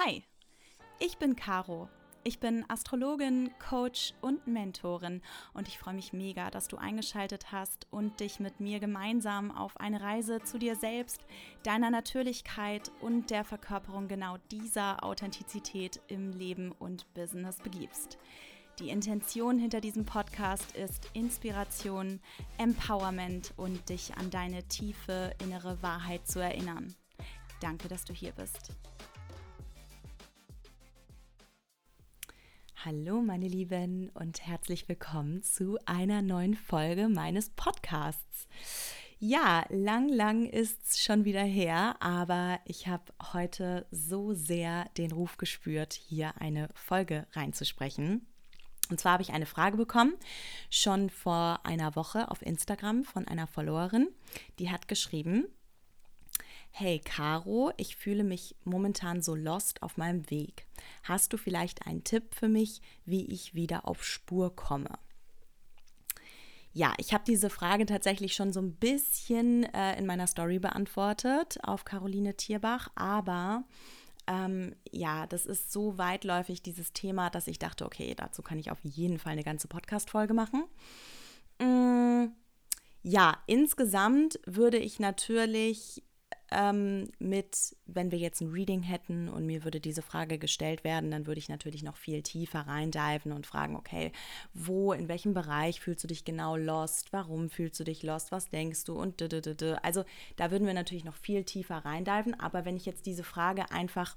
Hi, ich bin Caro. Ich bin Astrologin, Coach und Mentorin und ich freue mich mega, dass du eingeschaltet hast und dich mit mir gemeinsam auf eine Reise zu dir selbst, deiner Natürlichkeit und der Verkörperung genau dieser Authentizität im Leben und Business begibst. Die Intention hinter diesem Podcast ist Inspiration, Empowerment und dich an deine tiefe innere Wahrheit zu erinnern. Danke, dass du hier bist. Hallo meine Lieben und herzlich willkommen zu einer neuen Folge meines Podcasts. Ja, lang, lang ist es schon wieder her, aber ich habe heute so sehr den Ruf gespürt, hier eine Folge reinzusprechen. Und zwar habe ich eine Frage bekommen, schon vor einer Woche auf Instagram von einer Followerin, die hat geschrieben, Hey Caro, ich fühle mich momentan so lost auf meinem Weg. Hast du vielleicht einen Tipp für mich, wie ich wieder auf Spur komme? Ja, ich habe diese Frage tatsächlich schon so ein bisschen äh, in meiner Story beantwortet auf Caroline Tierbach, aber ähm, ja, das ist so weitläufig, dieses Thema, dass ich dachte, okay, dazu kann ich auf jeden Fall eine ganze Podcast-Folge machen. Mm, ja, insgesamt würde ich natürlich ähm, mit, wenn wir jetzt ein Reading hätten und mir würde diese Frage gestellt werden, dann würde ich natürlich noch viel tiefer reindiven und fragen, okay, wo, in welchem Bereich fühlst du dich genau lost? Warum fühlst du dich lost? Was denkst du? Und also da würden wir natürlich noch viel tiefer reindiven. Aber wenn ich jetzt diese Frage einfach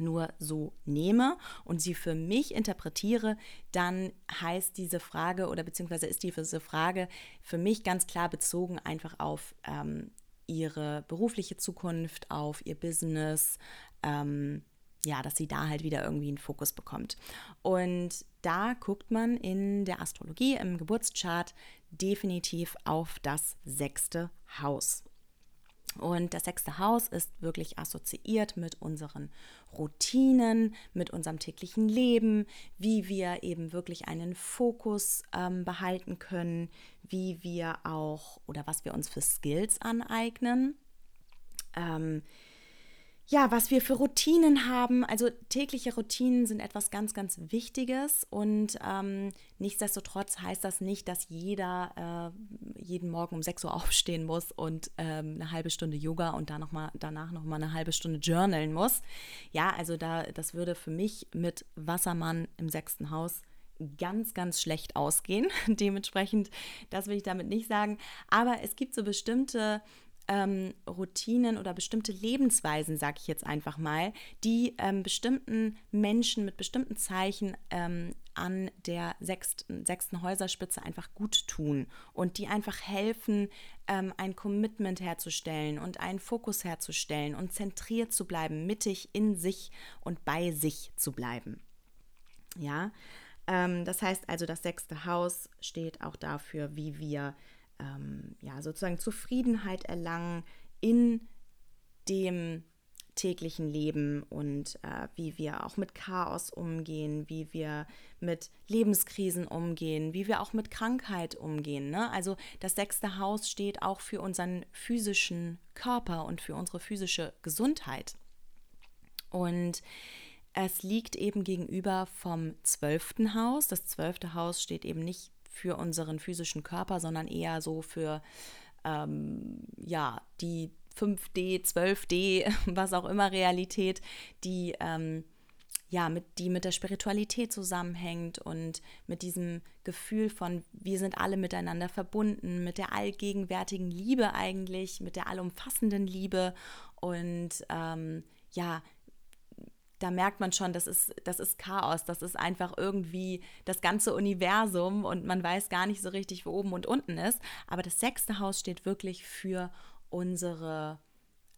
nur so nehme und sie für mich interpretiere, dann heißt diese Frage oder beziehungsweise ist diese Frage für mich ganz klar bezogen einfach auf ähm, ihre berufliche Zukunft, auf ihr Business, ähm, ja, dass sie da halt wieder irgendwie einen Fokus bekommt. Und da guckt man in der Astrologie, im Geburtschart definitiv auf das sechste Haus. Und das sechste Haus ist wirklich assoziiert mit unseren Routinen, mit unserem täglichen Leben, wie wir eben wirklich einen Fokus ähm, behalten können, wie wir auch oder was wir uns für Skills aneignen. Ähm, ja, was wir für Routinen haben. Also tägliche Routinen sind etwas ganz, ganz Wichtiges und ähm, nichtsdestotrotz heißt das nicht, dass jeder äh, jeden Morgen um 6 Uhr aufstehen muss und ähm, eine halbe Stunde Yoga und dann noch mal, danach nochmal eine halbe Stunde journalen muss. Ja, also da, das würde für mich mit Wassermann im sechsten Haus ganz, ganz schlecht ausgehen. Dementsprechend, das will ich damit nicht sagen. Aber es gibt so bestimmte ähm, Routinen oder bestimmte Lebensweisen, sage ich jetzt einfach mal, die ähm, bestimmten Menschen mit bestimmten Zeichen ähm, an der sechsten, sechsten Häuserspitze einfach gut tun und die einfach helfen, ähm, ein Commitment herzustellen und einen Fokus herzustellen und zentriert zu bleiben, mittig in sich und bei sich zu bleiben. Ja, ähm, das heißt also, das sechste Haus steht auch dafür, wie wir ähm, ja, sozusagen Zufriedenheit erlangen in dem täglichen Leben und äh, wie wir auch mit Chaos umgehen, wie wir mit Lebenskrisen umgehen, wie wir auch mit Krankheit umgehen. Ne? Also das sechste Haus steht auch für unseren physischen Körper und für unsere physische Gesundheit. Und es liegt eben gegenüber vom zwölften Haus. Das zwölfte Haus steht eben nicht für unseren physischen Körper, sondern eher so für ähm, ja, die 5D, 12D, was auch immer Realität, die ähm, ja, mit, die mit der Spiritualität zusammenhängt und mit diesem Gefühl von, wir sind alle miteinander verbunden, mit der allgegenwärtigen Liebe eigentlich, mit der allumfassenden Liebe und ähm, ja, da merkt man schon, das ist, das ist Chaos, das ist einfach irgendwie das ganze Universum und man weiß gar nicht so richtig, wo oben und unten ist. Aber das sechste Haus steht wirklich für unsere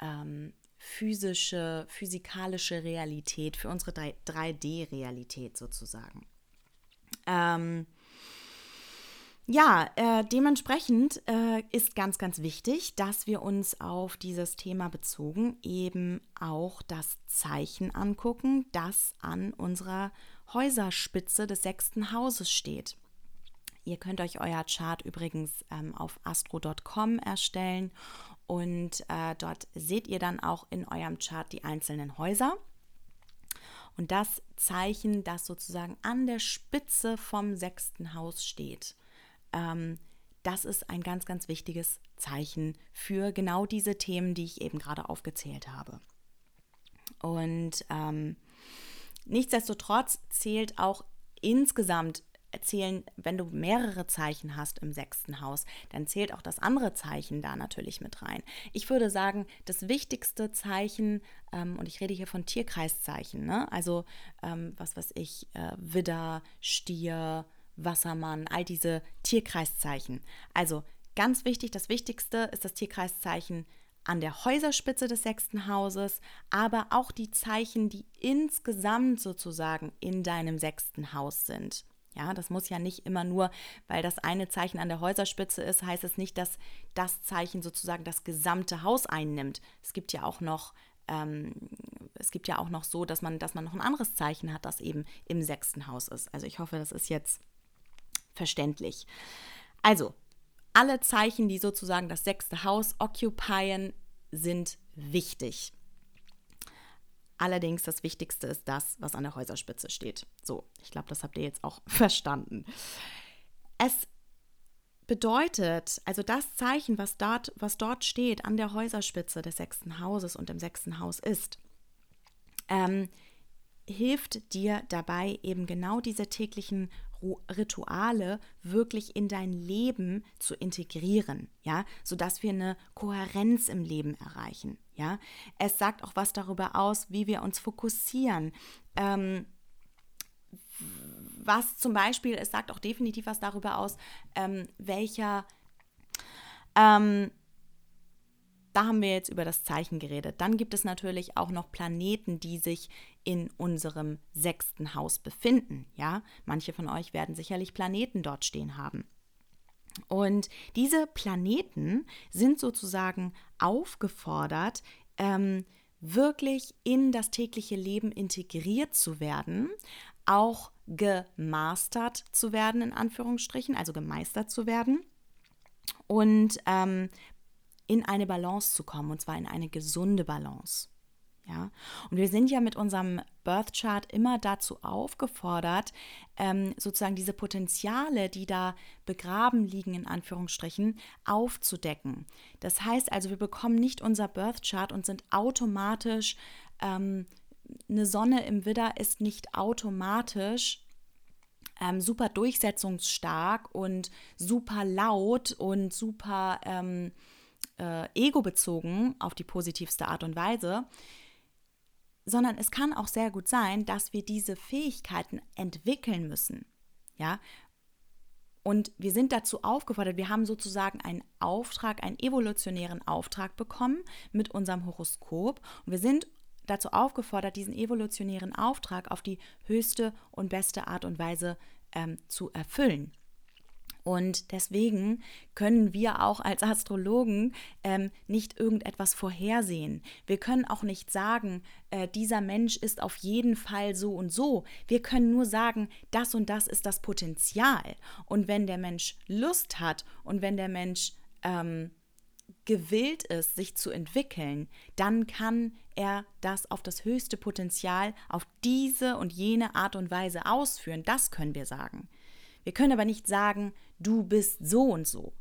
ähm, physische, physikalische Realität, für unsere 3D-Realität sozusagen. Ähm, ja, äh, dementsprechend äh, ist ganz, ganz wichtig, dass wir uns auf dieses Thema bezogen eben auch das Zeichen angucken, das an unserer Häuserspitze des sechsten Hauses steht. Ihr könnt euch euer Chart übrigens ähm, auf astro.com erstellen und äh, dort seht ihr dann auch in eurem Chart die einzelnen Häuser. Und das Zeichen, das sozusagen an der Spitze vom sechsten Haus steht, ähm, das ist ein ganz, ganz wichtiges Zeichen für genau diese Themen, die ich eben gerade aufgezählt habe. Und ähm, nichtsdestotrotz zählt auch insgesamt zählen, wenn du mehrere Zeichen hast im sechsten Haus, dann zählt auch das andere Zeichen da natürlich mit rein. Ich würde sagen, das wichtigste Zeichen, ähm, und ich rede hier von Tierkreiszeichen, ne? also ähm, was weiß ich, äh, Widder, Stier, Wassermann, all diese Tierkreiszeichen. Also ganz wichtig, das Wichtigste ist das Tierkreiszeichen an der Häuserspitze des sechsten Hauses, aber auch die Zeichen, die insgesamt sozusagen in deinem sechsten Haus sind. Ja, das muss ja nicht immer nur, weil das eine Zeichen an der Häuserspitze ist, heißt es nicht, dass das Zeichen sozusagen das gesamte Haus einnimmt. Es gibt ja auch noch, ähm, es gibt ja auch noch so, dass man, dass man noch ein anderes Zeichen hat, das eben im sechsten Haus ist. Also ich hoffe, das ist jetzt verständlich. Also, alle Zeichen, die sozusagen das sechste Haus occupyen, sind wichtig. Allerdings das Wichtigste ist das, was an der Häuserspitze steht. So, ich glaube, das habt ihr jetzt auch verstanden. Es bedeutet, also das Zeichen, was dort, was dort steht an der Häuserspitze des sechsten Hauses und im sechsten Haus ist, ähm, hilft dir dabei, eben genau diese täglichen Rituale wirklich in dein Leben zu integrieren, ja, sodass wir eine Kohärenz im Leben erreichen, ja. Es sagt auch was darüber aus, wie wir uns fokussieren. Ähm, was zum Beispiel, es sagt auch definitiv was darüber aus, ähm, welcher ähm, da haben wir jetzt über das Zeichen geredet. Dann gibt es natürlich auch noch Planeten, die sich in unserem sechsten Haus befinden. Ja, manche von euch werden sicherlich Planeten dort stehen haben. Und diese Planeten sind sozusagen aufgefordert, ähm, wirklich in das tägliche Leben integriert zu werden, auch gemastert zu werden, in Anführungsstrichen, also gemeistert zu werden. Und ähm, in eine Balance zu kommen, und zwar in eine gesunde Balance. Ja, und wir sind ja mit unserem Birth Chart immer dazu aufgefordert, ähm, sozusagen diese Potenziale, die da begraben liegen, in Anführungsstrichen, aufzudecken. Das heißt also, wir bekommen nicht unser Birth Chart und sind automatisch, ähm, eine Sonne im Widder ist nicht automatisch ähm, super durchsetzungsstark und super laut und super ähm, äh, ego-bezogen auf die positivste Art und Weise, sondern es kann auch sehr gut sein, dass wir diese Fähigkeiten entwickeln müssen. Ja, und wir sind dazu aufgefordert, wir haben sozusagen einen Auftrag, einen evolutionären Auftrag bekommen mit unserem Horoskop. Und wir sind dazu aufgefordert, diesen evolutionären Auftrag auf die höchste und beste Art und Weise ähm, zu erfüllen. Und deswegen können wir auch als Astrologen ähm, nicht irgendetwas vorhersehen. Wir können auch nicht sagen, äh, dieser Mensch ist auf jeden Fall so und so. Wir können nur sagen, das und das ist das Potenzial. Und wenn der Mensch Lust hat und wenn der Mensch ähm, gewillt ist, sich zu entwickeln, dann kann er das auf das höchste Potenzial, auf diese und jene Art und Weise ausführen. Das können wir sagen. Wir können aber nicht sagen, du bist so und so.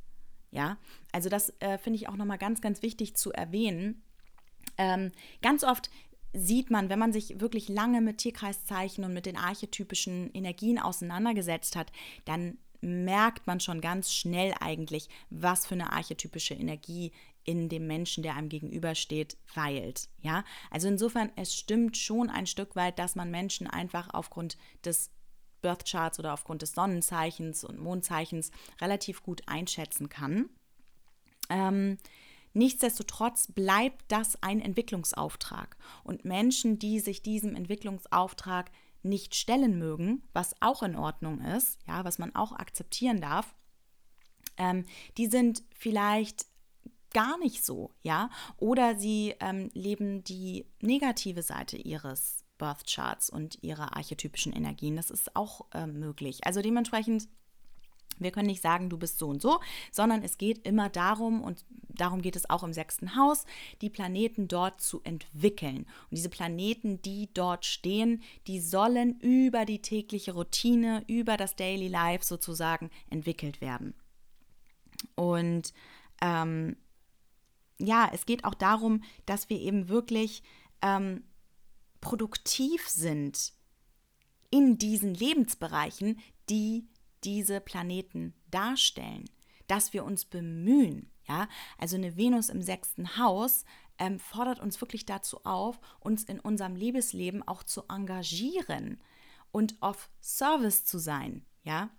Ja, also das äh, finde ich auch nochmal ganz, ganz wichtig zu erwähnen. Ähm, ganz oft sieht man, wenn man sich wirklich lange mit Tierkreiszeichen und mit den archetypischen Energien auseinandergesetzt hat, dann merkt man schon ganz schnell eigentlich, was für eine archetypische Energie in dem Menschen, der einem gegenübersteht, weilt. Ja, also insofern, es stimmt schon ein Stück weit, dass man Menschen einfach aufgrund des Birth Charts oder aufgrund des Sonnenzeichens und Mondzeichens relativ gut einschätzen kann. Ähm, nichtsdestotrotz bleibt das ein Entwicklungsauftrag. Und Menschen, die sich diesem Entwicklungsauftrag nicht stellen mögen, was auch in Ordnung ist, ja, was man auch akzeptieren darf, ähm, die sind vielleicht gar nicht so, ja, oder sie ähm, leben die negative Seite ihres Birth Charts und ihre archetypischen Energien. Das ist auch äh, möglich. Also dementsprechend Wir können nicht sagen, du bist so und so, sondern es geht immer darum, und darum geht es auch im sechsten Haus, die Planeten dort zu entwickeln. Und diese Planeten, die dort stehen, die sollen über die tägliche Routine, über das Daily Life sozusagen entwickelt werden. Und ähm, ja, es geht auch darum, dass wir eben wirklich ähm, produktiv sind in diesen Lebensbereichen, die diese Planeten darstellen, dass wir uns bemühen. Ja, also eine Venus im sechsten Haus ähm, fordert uns wirklich dazu auf, uns in unserem Liebesleben auch zu engagieren und auf Service zu sein. Ja,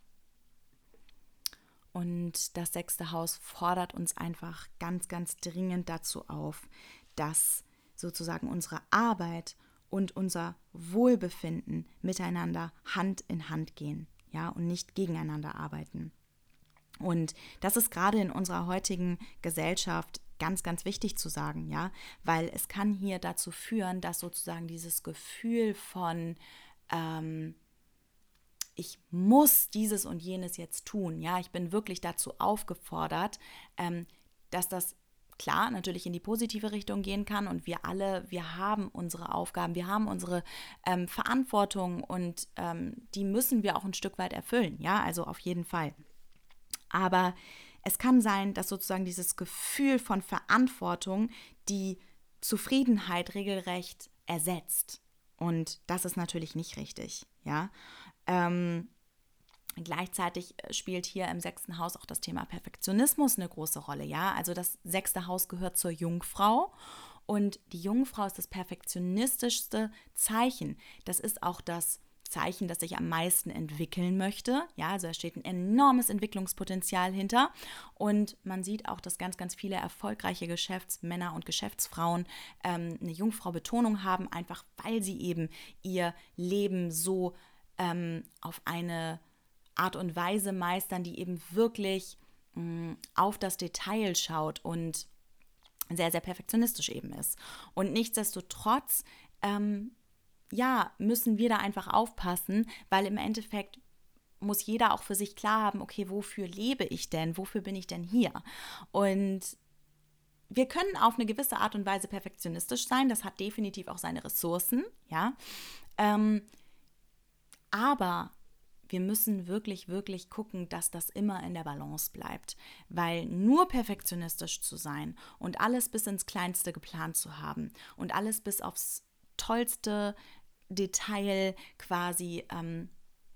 und das sechste Haus fordert uns einfach ganz, ganz dringend dazu auf, dass sozusagen unsere Arbeit und unser Wohlbefinden miteinander Hand in Hand gehen ja, und nicht gegeneinander arbeiten. Und das ist gerade in unserer heutigen Gesellschaft ganz, ganz wichtig zu sagen, ja, weil es kann hier dazu führen, dass sozusagen dieses Gefühl von ähm, ich muss dieses und jenes jetzt tun, ja, ich bin wirklich dazu aufgefordert, ähm, dass das klar natürlich in die positive Richtung gehen kann und wir alle, wir haben unsere Aufgaben, wir haben unsere ähm, Verantwortung und ähm, die müssen wir auch ein Stück weit erfüllen, ja, also auf jeden Fall. Aber es kann sein, dass sozusagen dieses Gefühl von Verantwortung die Zufriedenheit regelrecht ersetzt. Und das ist natürlich nicht richtig, ja. Ähm, Gleichzeitig äh, spielt hier im sechsten Haus auch das Thema Perfektionismus eine große Rolle. Ja, also das sechste Haus gehört zur Jungfrau und die Jungfrau ist das perfektionistischste Zeichen. Das ist auch das Zeichen, das sich am meisten entwickeln möchte. Ja, also da steht ein enormes Entwicklungspotenzial hinter. Und man sieht auch, dass ganz, ganz viele erfolgreiche Geschäftsmänner und Geschäftsfrauen ähm, eine Jungfrau-Betonung haben, einfach weil sie eben ihr Leben so ähm, auf eine Art und Weise meistern, die eben wirklich mh, mm, auf das Detail schaut und sehr, sehr perfektionistisch eben ist. Und nichtsdestotrotz, ähm, ja, müssen wir da einfach aufpassen, weil im Endeffekt muss jeder auch für sich klar haben, okay, wofür lebe ich denn? Wofür bin ich denn hier? Und wir können auf eine gewisse Art und Weise perfektionistisch sein, das hat definitiv auch seine Ressourcen, ja. Ähm, aber wir müssen wirklich, wirklich gucken, dass das immer in der Balance bleibt. Weil nur perfektionistisch zu sein und alles bis ins Kleinste geplant zu haben und alles bis aufs tollste Detail quasi ähm,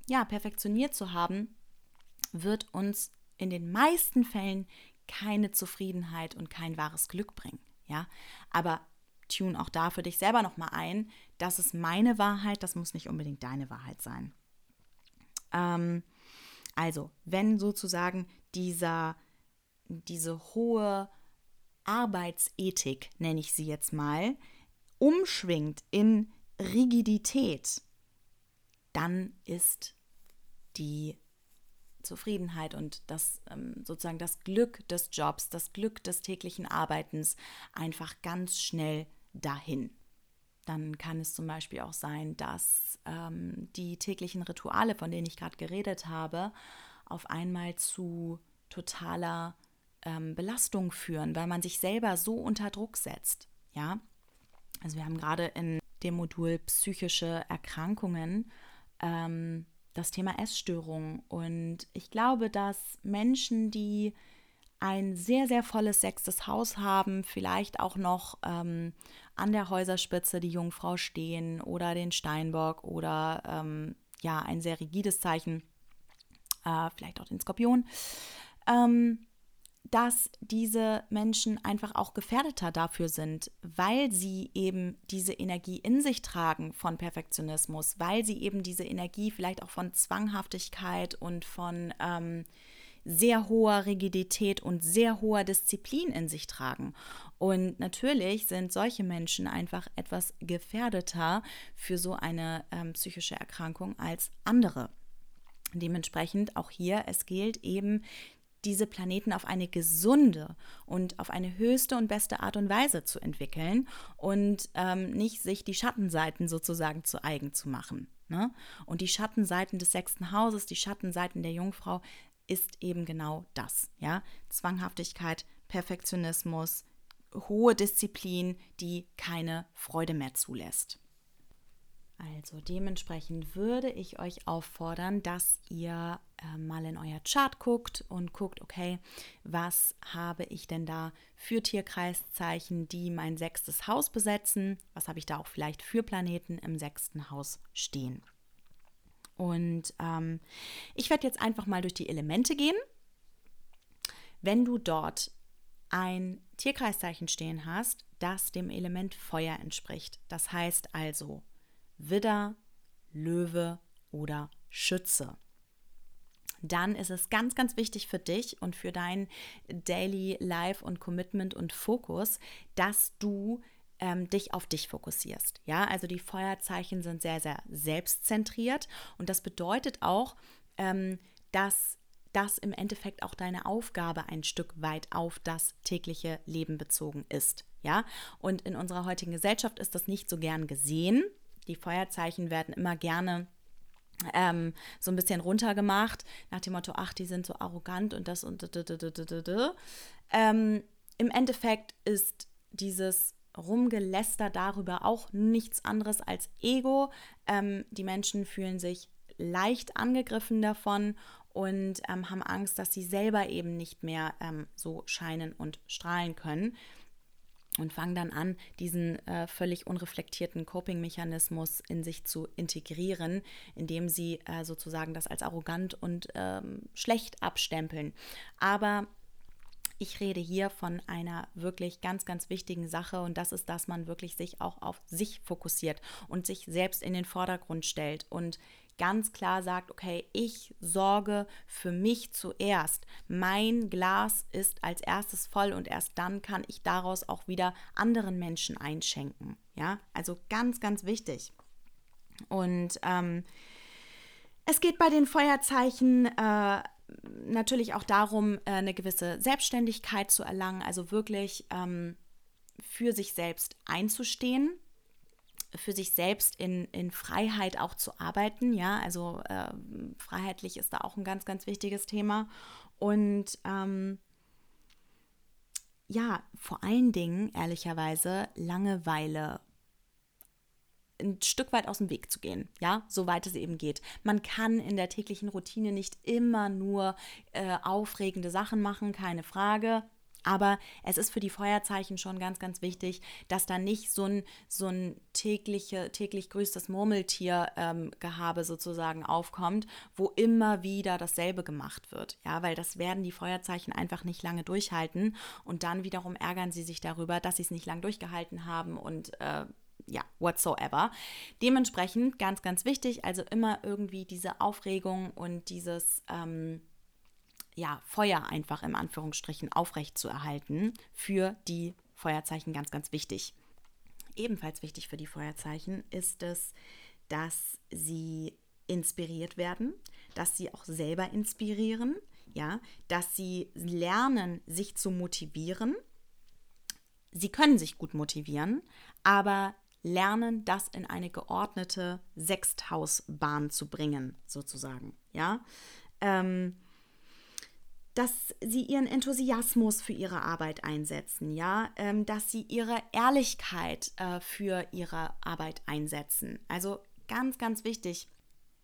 ja, perfektioniert zu haben, wird uns in den meisten Fällen keine Zufriedenheit und kein wahres Glück bringen. Ja, aber tune auch da für dich selber nochmal ein. Das ist meine Wahrheit, das muss nicht unbedingt deine Wahrheit sein. Ähm, also, wenn sozusagen dieser, diese hohe Arbeitsethik, nenne ich sie jetzt mal, umschwingt in Rigidität, dann ist die Zufriedenheit und das ähm, sozusagen das Glück des Jobs, das Glück des täglichen Arbeitens einfach ganz schnell dahin. Dann kann es zum Beispiel auch sein, dass ähm, die täglichen Rituale, von denen ich gerade geredet habe, auf einmal zu totaler ähm, Belastung führen, weil man sich selber so unter Druck setzt. Ja, also wir haben gerade in dem Modul psychische Erkrankungen ähm, das Thema Essstörung und ich glaube, dass Menschen, die ein sehr, sehr volles sechstes Haus haben, vielleicht auch noch ähm, an der Häuserspitze die Jungfrau stehen oder den Steinbock oder ähm, ja, ein sehr rigides Zeichen, äh, vielleicht auch den Skorpion, ähm, dass diese Menschen einfach auch gefährdeter dafür sind, weil sie eben diese Energie in sich tragen von Perfektionismus, weil sie eben diese Energie vielleicht auch von Zwanghaftigkeit und von ähm, sehr hoher Rigidität und sehr hoher Disziplin in sich tragen. Und natürlich sind solche Menschen einfach etwas gefährdeter für so eine ähm, psychische Erkrankung als andere. Dementsprechend auch hier, es gilt eben, diese Planeten auf eine gesunde und auf eine höchste und beste Art und Weise zu entwickeln und ähm, nicht sich die Schattenseiten sozusagen zu eigen zu machen. Ne? Und die Schattenseiten des sechsten Hauses, die Schattenseiten der Jungfrau ist eben genau das, ja, Zwanghaftigkeit, Perfektionismus, hohe Disziplin, die keine Freude mehr zulässt. Also dementsprechend würde ich euch auffordern, dass ihr äh, mal in euer Chart guckt und guckt, okay, was habe ich denn da für Tierkreiszeichen, die mein sechstes Haus besetzen? Was habe ich da auch vielleicht für Planeten im sechsten Haus stehen? Und ähm, ich werde jetzt einfach mal durch die Elemente gehen. Wenn du dort ein Tierkreiszeichen stehen hast, das dem Element Feuer entspricht, das heißt also Widder, Löwe oder Schütze. Dann ist es ganz, ganz wichtig für dich und für dein Daily Life und Commitment und Fokus, dass du ähm, dich auf dich fokussierst. Ja, also die Feuerzeichen sind sehr, sehr selbstzentriert und das bedeutet auch, ähm, dass das im Endeffekt auch deine Aufgabe ein Stück weit auf das tägliche Leben bezogen ist. Ja, und in unserer heutigen Gesellschaft ist das nicht so gern gesehen, die Feuerzeichen werden immer gerne ähm, so ein bisschen runtergemacht, nach dem Motto, ach, die sind so arrogant und das und ähm, Im Endeffekt ist dieses Rumgeläster darüber auch nichts anderes als Ego. Ähm, die Menschen fühlen sich leicht angegriffen davon und ähm, haben Angst, dass sie selber eben nicht mehr ähm, so scheinen und strahlen können und fangen dann an, diesen äh, völlig unreflektierten Coping-Mechanismus in sich zu integrieren, indem sie äh, sozusagen das als arrogant und ähm, schlecht abstempeln. Aber ich rede hier von einer wirklich ganz, ganz wichtigen Sache und das ist, dass man wirklich sich auch auf sich fokussiert und sich selbst in den Vordergrund stellt und ganz klar sagt, okay, ich sorge für mich zuerst. Mein Glas ist als erstes voll und erst dann kann ich daraus auch wieder anderen Menschen einschenken. Ja, also ganz, ganz wichtig. Und ähm, es geht bei den Feuerzeichen äh, natürlich auch darum, äh, eine gewisse Selbstständigkeit zu erlangen, also wirklich ähm, für sich selbst einzustehen für sich selbst in, in Freiheit auch zu arbeiten. Ja, also äh, freiheitlich ist da auch ein ganz, ganz wichtiges Thema. Und ähm, ja, vor allen Dingen, ehrlicherweise, Langeweile ein Stück weit aus dem Weg zu gehen, ja, soweit es eben geht. Man kann in der täglichen Routine nicht immer nur äh, aufregende Sachen machen, keine Frage. Aber es ist für die Feuerzeichen schon ganz, ganz wichtig, dass da nicht so ein, so ein tägliche, täglich grüßtes Murmeltier-Gehabe ähm, sozusagen aufkommt, wo immer wieder dasselbe gemacht wird. Ja, weil das werden die Feuerzeichen einfach nicht lange durchhalten und dann wiederum ärgern sie sich darüber, dass sie es nicht lang durchgehalten haben und äh, ja, whatsoever. Dementsprechend ganz, ganz wichtig, also immer irgendwie diese Aufregung und dieses ähm, ja, Feuer einfach im Anführungsstrichen aufrecht zu erhalten, für die Feuerzeichen ganz, ganz wichtig. Ebenfalls wichtig für die Feuerzeichen ist es, dass sie inspiriert werden, dass sie auch selber inspirieren, ja, dass sie lernen, sich zu motivieren. Sie können sich gut motivieren, aber lernen, das in eine geordnete Sechsthausbahn zu bringen, sozusagen, ja. Ähm, dass sie ihren Enthusiasmus für ihre Arbeit einsetzen, ja, ähm, dass sie ihre Ehrlichkeit äh, für ihre Arbeit einsetzen. Also ganz, ganz wichtig.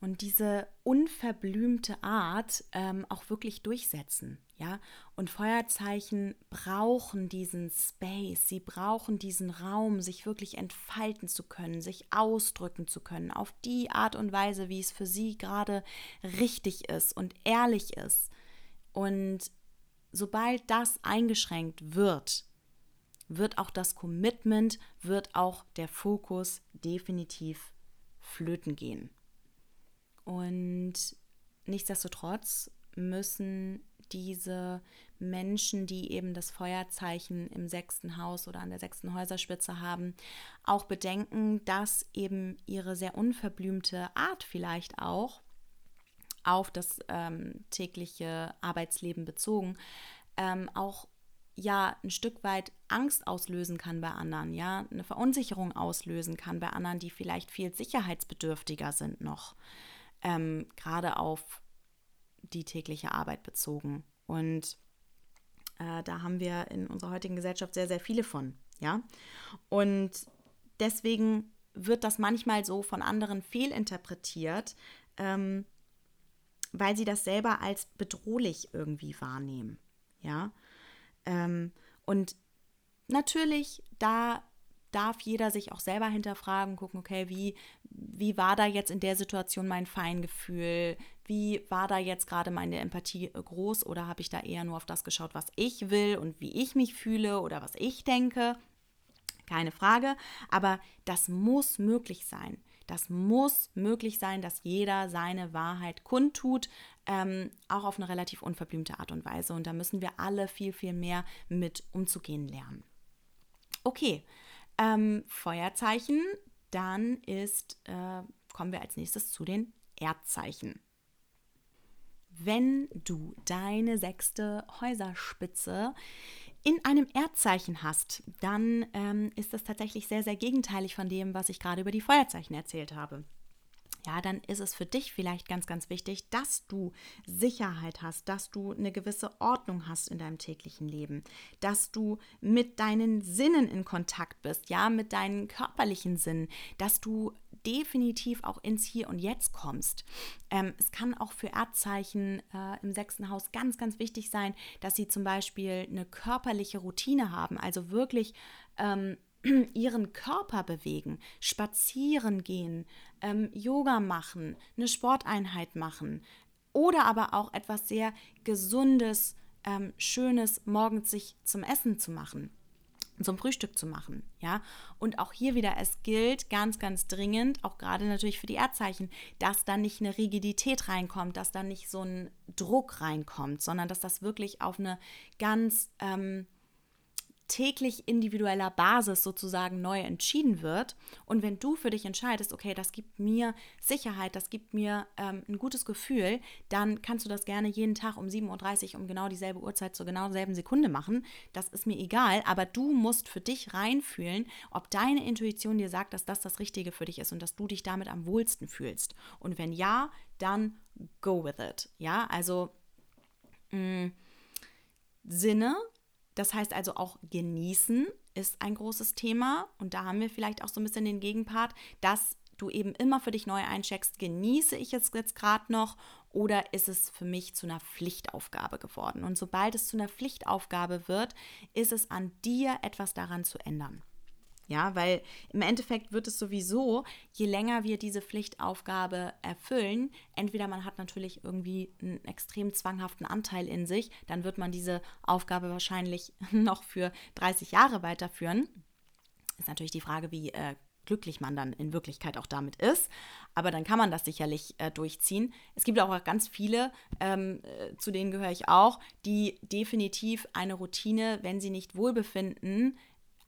Und diese unverblümte Art ähm, auch wirklich durchsetzen, ja. Und Feuerzeichen brauchen diesen Space, sie brauchen diesen Raum, sich wirklich entfalten zu können, sich ausdrücken zu können, auf die Art und Weise, wie es für sie gerade richtig ist und ehrlich ist. Und sobald das eingeschränkt wird, wird auch das Commitment, wird auch der Fokus definitiv flöten gehen. Und nichtsdestotrotz müssen diese Menschen, die eben das Feuerzeichen im sechsten Haus oder an der sechsten Häuserspitze haben, auch bedenken, dass eben ihre sehr unverblümte Art vielleicht auch auf das ähm, tägliche Arbeitsleben bezogen, ähm, auch ja ein Stück weit Angst auslösen kann bei anderen, ja, eine Verunsicherung auslösen kann bei anderen, die vielleicht viel sicherheitsbedürftiger sind noch, ähm, gerade auf die tägliche Arbeit bezogen. Und äh, da haben wir in unserer heutigen Gesellschaft sehr, sehr viele von. Ja. Und deswegen wird das manchmal so von anderen fehlinterpretiert, ähm, weil sie das selber als bedrohlich irgendwie wahrnehmen. Ja. Ähm, und natürlich, da darf jeder sich auch selber hinterfragen, gucken, okay, wie, wie war da jetzt in der Situation mein Feingefühl? Wie war da jetzt gerade meine Empathie groß oder habe ich da eher nur auf das geschaut, was ich will und wie ich mich fühle oder was ich denke? Keine Frage, aber das muss möglich sein. Das muss möglich sein, dass jeder seine Wahrheit kundtut, ähm, auch auf eine relativ unverblümte Art und Weise. Und da müssen wir alle viel, viel mehr mit umzugehen lernen. Okay, ähm, Feuerzeichen, dann ist, äh, kommen wir als nächstes zu den Erdzeichen. Wenn du deine sechste Häuserspitze in einem Erdzeichen hast, dann ähm, ist das tatsächlich sehr, sehr gegenteilig von dem, was ich gerade über die Feuerzeichen erzählt habe. Ja, dann ist es für dich vielleicht ganz, ganz wichtig, dass du Sicherheit hast, dass du eine gewisse Ordnung hast in deinem täglichen Leben, dass du mit deinen Sinnen in Kontakt bist, ja, mit deinen körperlichen Sinnen, dass du definitiv auch ins Hier und Jetzt kommst. Ähm, es kann auch für Erdzeichen äh, im sechsten Haus ganz, ganz wichtig sein, dass sie zum Beispiel eine körperliche Routine haben, also wirklich ähm, ihren Körper bewegen, spazieren gehen, ähm, Yoga machen, eine Sporteinheit machen oder aber auch etwas sehr Gesundes, ähm, Schönes morgens sich zum Essen zu machen zum Frühstück zu machen, ja. Und auch hier wieder, es gilt ganz, ganz dringend, auch gerade natürlich für die Erdzeichen, dass da nicht eine Rigidität reinkommt, dass da nicht so ein Druck reinkommt, sondern dass das wirklich auf eine ganz ähm, täglich individueller Basis sozusagen neu entschieden wird. Und wenn du für dich entscheidest, okay, das gibt mir Sicherheit, das gibt mir ähm, ein gutes Gefühl, dann kannst du das gerne jeden Tag um 7.30 Uhr um genau dieselbe Uhrzeit zur genau selben Sekunde machen. Das ist mir egal, aber du musst für dich reinfühlen, ob deine Intuition dir sagt, dass das das Richtige für dich ist und dass du dich damit am wohlsten fühlst. Und wenn ja, dann go with it. Ja, also mh, mm, Sinne das heißt also auch genießen ist ein großes Thema. Und da haben wir vielleicht auch so ein bisschen den Gegenpart, dass du eben immer für dich neu eincheckst, genieße ich es jetzt gerade noch oder ist es für mich zu einer Pflichtaufgabe geworden? Und sobald es zu einer Pflichtaufgabe wird, ist es an dir, etwas daran zu ändern. Ja, weil im Endeffekt wird es sowieso, je länger wir diese Pflichtaufgabe erfüllen, entweder man hat natürlich irgendwie einen extrem zwanghaften Anteil in sich, dann wird man diese Aufgabe wahrscheinlich noch für 30 Jahre weiterführen. Ist natürlich die Frage, wie äh, glücklich man dann in Wirklichkeit auch damit ist. Aber dann kann man das sicherlich äh, durchziehen. Es gibt auch ganz viele, ähm, äh, zu denen gehöre ich auch, die definitiv eine Routine, wenn sie nicht Wohlbefinden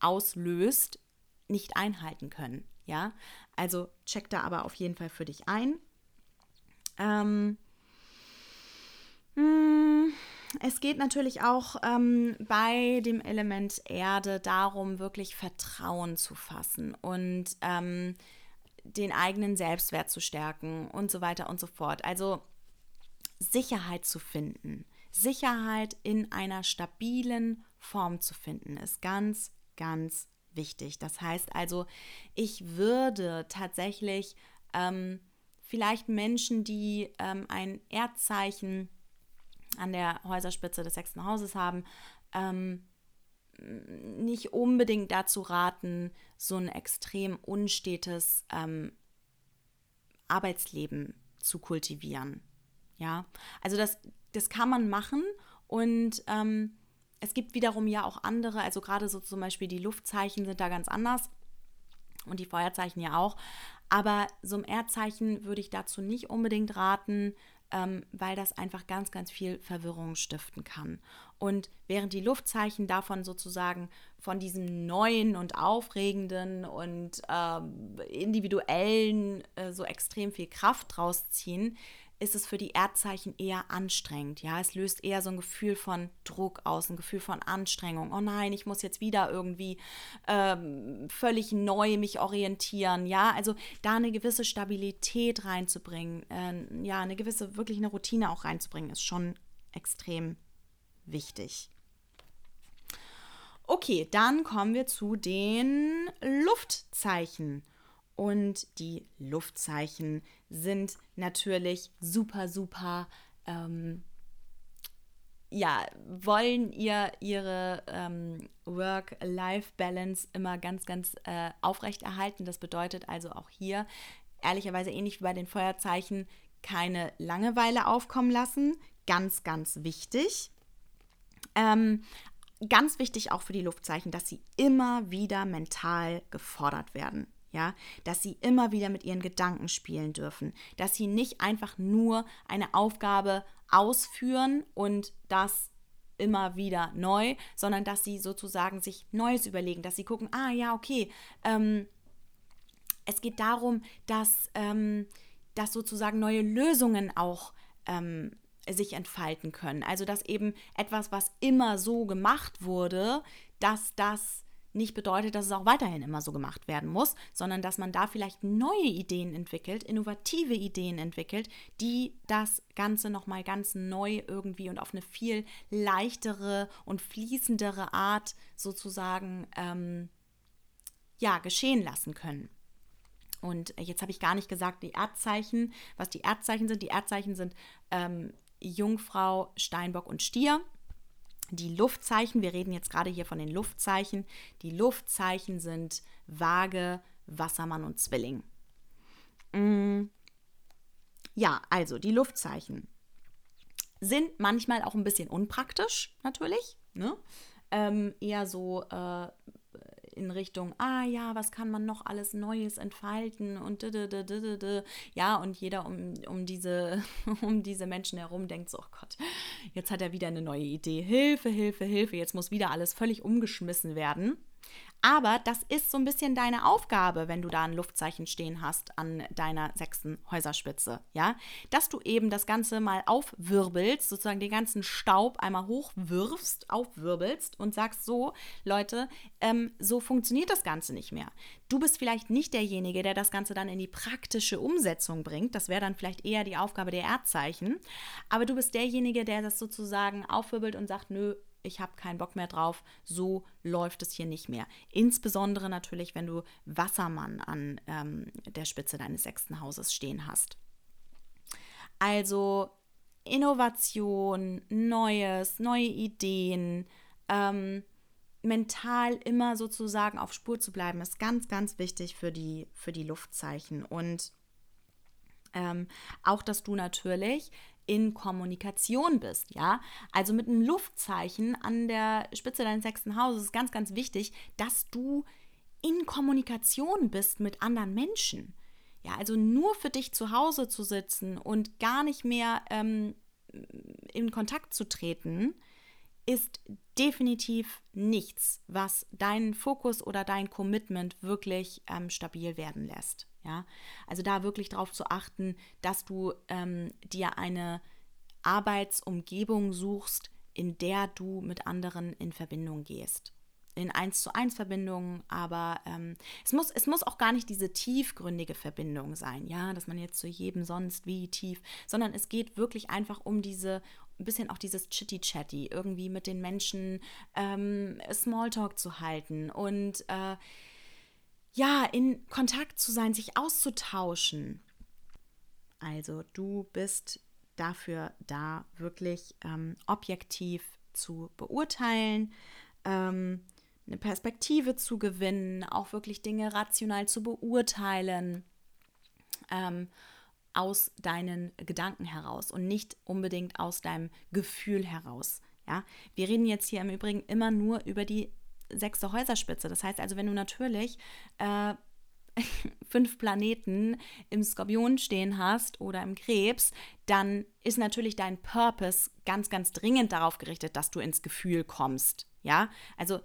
auslöst, nicht einhalten können. Ja, also check da aber auf jeden Fall für dich ein. Ähm, hm, es geht natürlich auch ähm, bei dem Element Erde darum, wirklich Vertrauen zu fassen und ähm, den eigenen Selbstwert zu stärken und so weiter und so fort. Also Sicherheit zu finden. Sicherheit in einer stabilen Form zu finden, ist ganz, ganz wichtig. Das heißt also, ich würde tatsächlich ähm, vielleicht Menschen, die ähm, ein Erdzeichen an der Häuserspitze des sechsten Hauses haben, ähm, nicht unbedingt dazu raten, so ein extrem unstetes ähm, Arbeitsleben zu kultivieren. Ja, also das, das kann man machen und ähm, es gibt wiederum ja auch andere, also gerade so zum Beispiel die Luftzeichen sind da ganz anders und die Feuerzeichen ja auch. Aber so ein Erdzeichen würde ich dazu nicht unbedingt raten, ähm, weil das einfach ganz, ganz viel Verwirrung stiften kann. Und während die Luftzeichen davon sozusagen von diesem neuen und aufregenden und ähm, individuellen äh, so extrem viel Kraft rausziehen, ist es für die Erdzeichen eher anstrengend. Ja, es löst eher so ein Gefühl von Druck aus, ein Gefühl von Anstrengung. Oh nein, ich muss jetzt wieder irgendwie ähm, völlig neu mich orientieren. Ja, also da eine gewisse Stabilität reinzubringen, äh, ja, eine gewisse, wirklich eine Routine auch reinzubringen, ist schon extrem wichtig. Okay, dann kommen wir zu den Luftzeichen. Und die Luftzeichen sind natürlich super, super, ähm, ja, wollen ihr ihre ähm, Work-Life-Balance immer ganz, ganz äh, aufrechterhalten. Das bedeutet also auch hier, ehrlicherweise ähnlich wie bei den Feuerzeichen, keine Langeweile aufkommen lassen. Ganz, ganz wichtig. Ähm, ganz wichtig auch für die Luftzeichen, dass sie immer wieder mental gefordert werden. Ja, dass sie immer wieder mit ihren Gedanken spielen dürfen, dass sie nicht einfach nur eine Aufgabe ausführen und das immer wieder neu, sondern dass sie sozusagen sich Neues überlegen, dass sie gucken, ah ja, okay, ähm, es geht darum, dass, ähm, dass sozusagen neue Lösungen auch ähm, sich entfalten können. Also dass eben etwas, was immer so gemacht wurde, dass das nicht bedeutet, dass es auch weiterhin immer so gemacht werden muss, sondern dass man da vielleicht neue Ideen entwickelt, innovative Ideen entwickelt, die das Ganze nochmal ganz neu irgendwie und auf eine viel leichtere und fließendere Art sozusagen ähm, ja, geschehen lassen können. Und jetzt habe ich gar nicht gesagt, die Erdzeichen, was die Erdzeichen sind. Die Erdzeichen sind ähm, Jungfrau, Steinbock und Stier. Die Luftzeichen, wir reden jetzt gerade hier von den Luftzeichen, die Luftzeichen sind Waage, Wassermann und Zwilling. Mm. Ja, also die Luftzeichen sind manchmal auch ein bisschen unpraktisch, natürlich. Ne? Ähm, eher so äh, in Richtung, ah ja, was kann man noch alles Neues entfalten und ja, und jeder um, um, diese, um diese Menschen herum denkt so, oh Gott, jetzt hat er wieder eine neue Idee. Hilfe, Hilfe, Hilfe, jetzt muss wieder alles völlig umgeschmissen werden. Aber das ist so ein bisschen deine Aufgabe, wenn du da ein Luftzeichen stehen hast an deiner sechsten Häuserspitze, ja, dass du eben das Ganze mal aufwirbelst, sozusagen den ganzen Staub einmal hochwirfst, aufwirbelst und sagst so, Leute, ähm, so funktioniert das Ganze nicht mehr. Du bist vielleicht nicht derjenige, der das Ganze dann in die praktische Umsetzung bringt. Das wäre dann vielleicht eher die Aufgabe der Erdzeichen. Aber du bist derjenige, der das sozusagen aufwirbelt und sagt, nö, ich habe keinen Bock mehr drauf, so läuft es hier nicht mehr. Insbesondere natürlich, wenn du Wassermann an ähm, der Spitze deines sechsten Hauses stehen hast. Also Innovation, Neues, neue Ideen, ähm, mental immer sozusagen auf Spur zu bleiben, ist ganz, ganz wichtig für die, für die Luftzeichen. Und ähm, auch, dass du natürlich in Kommunikation bist, ja? Also mit einem Luftzeichen an der Spitze deines sechsten Hauses ist ganz, ganz wichtig, dass du in Kommunikation bist mit anderen Menschen. Ja, also nur für dich zu Hause zu sitzen und gar nicht mehr ähm, in Kontakt zu treten, ist definitiv nichts, was deinen Fokus oder dein Commitment wirklich ähm, stabil werden lässt. Ja, also da wirklich darauf zu achten, dass du ähm, dir eine Arbeitsumgebung suchst, in der du mit anderen in Verbindung gehst. In eins zu eins Verbindungen, aber ähm, es, muss, es muss auch gar nicht diese tiefgründige Verbindung sein, ja, dass man jetzt zu jedem sonst wie tief, sondern es geht wirklich einfach um diese, ein bisschen auch dieses Chitty-Chatty, irgendwie mit den Menschen ähm, Smalltalk zu halten und äh, ja, in Kontakt zu sein, sich auszutauschen. Also du bist dafür da, wirklich ähm, objektiv zu beurteilen, ähm, eine Perspektive zu gewinnen, auch wirklich Dinge rational zu beurteilen. Ähm, aus deinen Gedanken heraus und nicht unbedingt aus deinem Gefühl heraus. Ja, wir reden jetzt hier im Übrigen immer nur über die sechste Häuserspitze. Das heißt also, wenn du natürlich äh, fünf Planeten im Skorpion stehen hast oder im Krebs, dann ist natürlich dein Purpose ganz, ganz dringend darauf gerichtet, dass du ins Gefühl kommst. Ja, also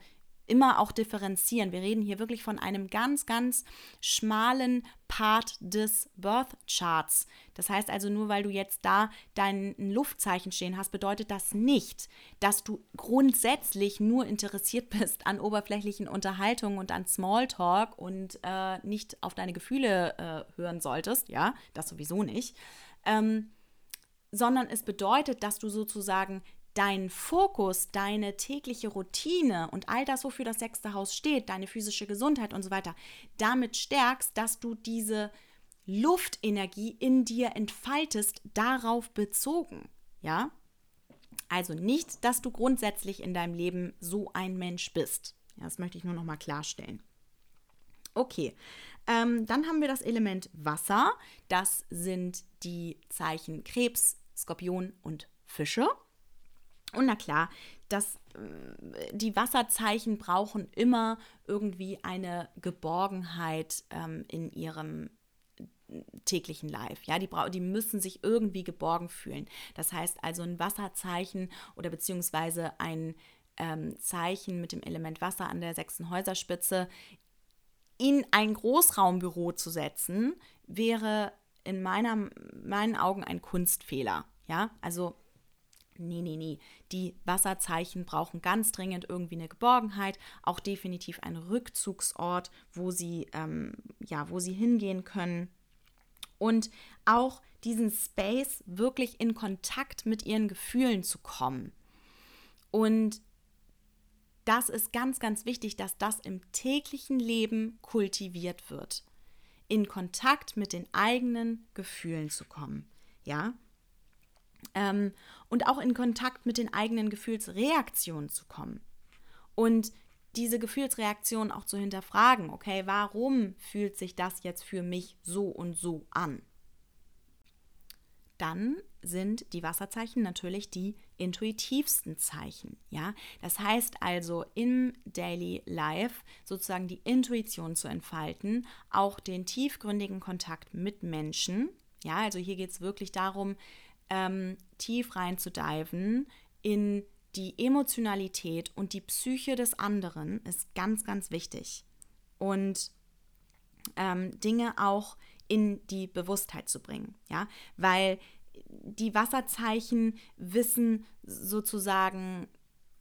immer auch differenzieren. Wir reden hier wirklich von einem ganz, ganz schmalen Part des Birth Charts. Das heißt also, nur weil du jetzt da dein Luftzeichen stehen hast, bedeutet das nicht, dass du grundsätzlich nur interessiert bist an oberflächlichen Unterhaltungen und an Smalltalk und äh, nicht auf deine Gefühle äh, hören solltest. Ja, das sowieso nicht. Ähm, sondern es bedeutet, dass du sozusagen deinen Fokus, deine tägliche Routine und all das, wofür das sechste Haus steht, deine physische Gesundheit und so weiter, damit stärkst, dass du diese Luftenergie in dir entfaltest, darauf bezogen. Ja? Also nicht, dass du grundsätzlich in deinem Leben so ein Mensch bist. Ja, das möchte ich nur noch mal klarstellen. Okay, ähm, dann haben wir das Element Wasser. Das sind die Zeichen Krebs, Skorpion und Fische. Und na klar, das, äh, die Wasserzeichen brauchen immer irgendwie eine Geborgenheit ähm, in ihrem täglichen Life. Ja, die, die müssen sich irgendwie geborgen fühlen. Das heißt also ein Wasserzeichen oder beziehungsweise ein ähm, Zeichen mit dem Element Wasser an der sechsten Häuserspitze in ein Großraumbüro zu setzen, wäre in meiner, meinen Augen ein Kunstfehler. Ja, also Nee, nee, nee. Die Wasserzeichen brauchen ganz dringend irgendwie eine Geborgenheit, auch definitiv einen Rückzugsort, wo sie, ähm, ja, wo sie hingehen können. Und auch diesen Space wirklich in Kontakt mit ihren Gefühlen zu kommen. Und das ist ganz, ganz wichtig, dass das im täglichen Leben kultiviert wird. In Kontakt mit den eigenen Gefühlen zu kommen. Ja, ähm, und auch in Kontakt mit den eigenen Gefühlsreaktionen zu kommen. Und diese Gefühlsreaktionen auch zu hinterfragen, okay, warum fühlt sich das jetzt für mich so und so an? Dann sind die Wasserzeichen natürlich die intuitivsten Zeichen, ja? Das heißt also im Daily Life sozusagen die Intuition zu entfalten, auch den tiefgründigen Kontakt mit Menschen, ja? Also hier geht es wirklich darum, ähm, tief reinzudiven in die Emotionalität und die Psyche des anderen ist ganz, ganz wichtig. Und ähm, Dinge auch in die Bewusstheit zu bringen, ja, weil die Wasserzeichen wissen sozusagen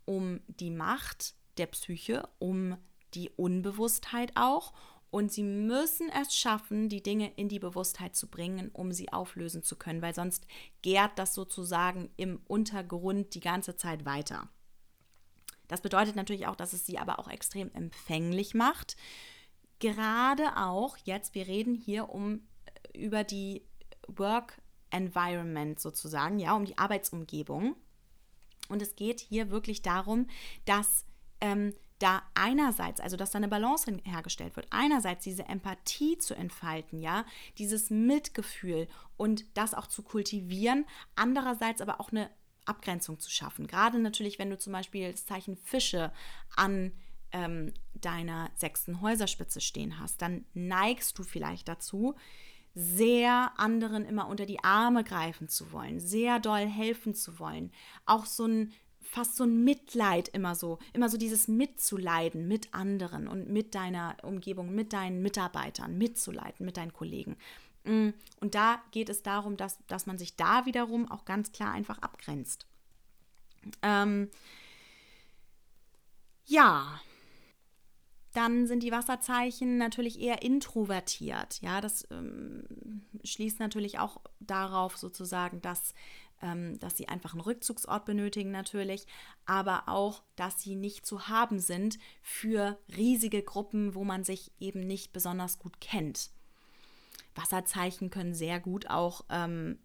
um die Macht der Psyche, um die Unbewusstheit auch und sie müssen es schaffen, die Dinge in die Bewusstheit zu bringen, um sie auflösen zu können, weil sonst gärt das sozusagen im Untergrund die ganze Zeit weiter. Das bedeutet natürlich auch, dass es sie aber auch extrem empfänglich macht. Gerade auch jetzt, wir reden hier um äh, über die Work Environment sozusagen, ja, um die Arbeitsumgebung. Und es geht hier wirklich darum, dass ähm, da einerseits, also dass da eine Balance hergestellt wird, einerseits diese Empathie zu entfalten, ja, dieses Mitgefühl und das auch zu kultivieren, andererseits aber auch eine Abgrenzung zu schaffen. Gerade natürlich, wenn du zum Beispiel das Zeichen Fische an ähm, deiner sechsten Häuserspitze stehen hast, dann neigst du vielleicht dazu, sehr anderen immer unter die Arme greifen zu wollen, sehr doll helfen zu wollen, auch so ein fast so ein Mitleid immer so, immer so dieses Mitzuleiden mit anderen und mit deiner Umgebung, mit deinen Mitarbeitern, mitzuleiden, mit deinen Kollegen. Mm, und da geht es darum, dass, dass man sich da wiederum auch ganz klar einfach abgrenzt. Ähm, ja, dann sind die Wasserzeichen natürlich eher introvertiert. Ja, das ähm, schließt natürlich auch darauf sozusagen, dass dass sie einfach einen Rückzugsort benötigen natürlich, aber auch, dass sie nicht zu haben sind für riesige Gruppen, wo man sich eben nicht besonders gut kennt. Wasserzeichen können sehr gut auch ähm,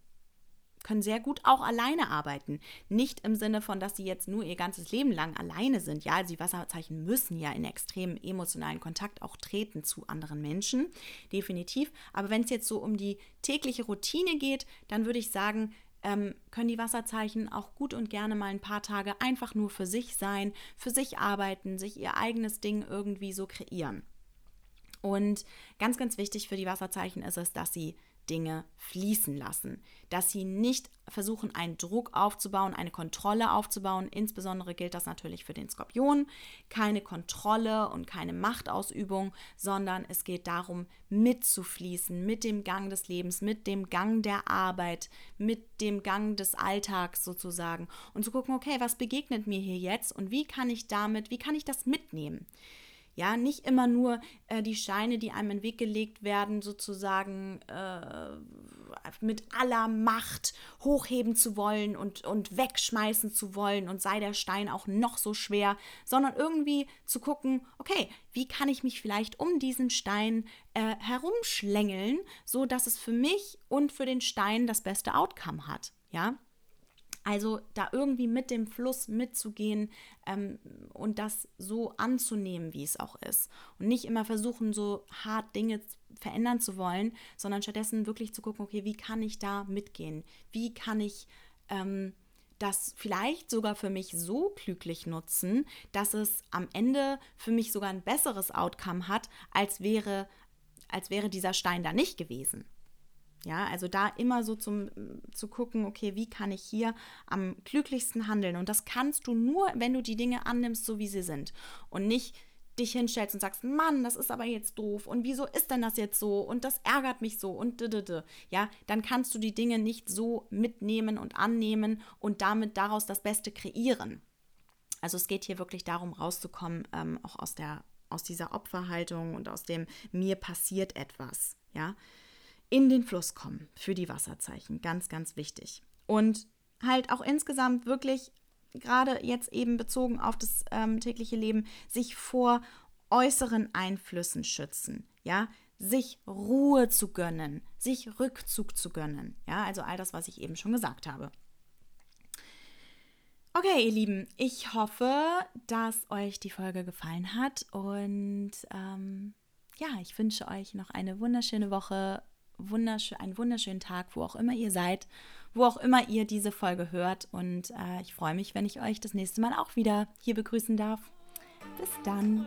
können sehr gut auch alleine arbeiten. Nicht im Sinne von, dass sie jetzt nur ihr ganzes Leben lang alleine sind. Ja, also die Wasserzeichen müssen ja in extremen emotionalen Kontakt auch treten zu anderen Menschen, definitiv. Aber wenn es jetzt so um die tägliche Routine geht, dann würde ich sagen, ähm, können die Wasserzeichen auch gut und gerne mal ein paar Tage einfach nur für sich sein, für sich arbeiten, sich ihr eigenes Ding irgendwie so kreieren. Und ganz, ganz wichtig für die Wasserzeichen ist es, dass sie Dinge fließen lassen, dass sie nicht versuchen, einen Druck aufzubauen, eine Kontrolle aufzubauen. Insbesondere gilt das natürlich für den Skorpion. Keine Kontrolle und keine Machtausübung, sondern es geht darum, mitzufließen mit dem Gang des Lebens, mit dem Gang der Arbeit, mit dem Gang des Alltags sozusagen und zu gucken, okay, was begegnet mir hier jetzt und wie kann ich damit, wie kann ich das mitnehmen? Ja, nicht immer nur äh, die Steine, die einem in den Weg gelegt werden, sozusagen äh, mit aller Macht hochheben zu wollen und, und wegschmeißen zu wollen und sei der Stein auch noch so schwer, sondern irgendwie zu gucken, okay, wie kann ich mich vielleicht um diesen Stein äh, herumschlängeln, so dass es für mich und für den Stein das beste Outcome hat. Ja, also da irgendwie mit dem Fluss mitzugehen ähm, und das so anzunehmen, wie es auch ist. Und nicht immer versuchen, so hart Dinge verändern zu wollen, sondern stattdessen wirklich zu gucken, okay, wie kann ich da mitgehen? Wie kann ich ähm, das vielleicht sogar für mich so klüglich nutzen, dass es am Ende für mich sogar ein besseres Outcome hat, als wäre, als wäre dieser Stein da nicht gewesen. Ja, also da immer so zum, zu gucken, okay, wie kann ich hier am glücklichsten handeln? Und das kannst du nur, wenn du die Dinge annimmst, so wie sie sind. Und nicht dich hinstellst und sagst, Mann, das ist aber jetzt doof und wieso ist denn das jetzt so und das ärgert mich so und d ja, dann kannst du die Dinge nicht so mitnehmen und annehmen und damit daraus das Beste kreieren. Also es geht hier wirklich darum, rauszukommen, ähm, auch aus der aus dieser Opferhaltung und aus dem mir passiert etwas, ja in den Fluss kommen für die Wasserzeichen. Ganz, ganz wichtig. Und halt auch insgesamt wirklich, gerade jetzt eben bezogen auf das ähm, tägliche Leben, sich vor äußeren Einflüssen schützen. Ja, sich Ruhe zu gönnen, sich Rückzug zu gönnen. Ja, also all das, was ich eben schon gesagt habe. Okay, ihr Lieben, ich hoffe, dass euch die Folge gefallen hat und ähm, ja, ich wünsche euch noch eine wunderschöne Woche wunderschön, einen wunderschönen Tag, wo auch immer ihr seid, wo auch immer ihr diese Folge hört. Und äh, ich freue mich, wenn ich euch das nächste Mal auch wieder hier begrüßen darf. Bis dann.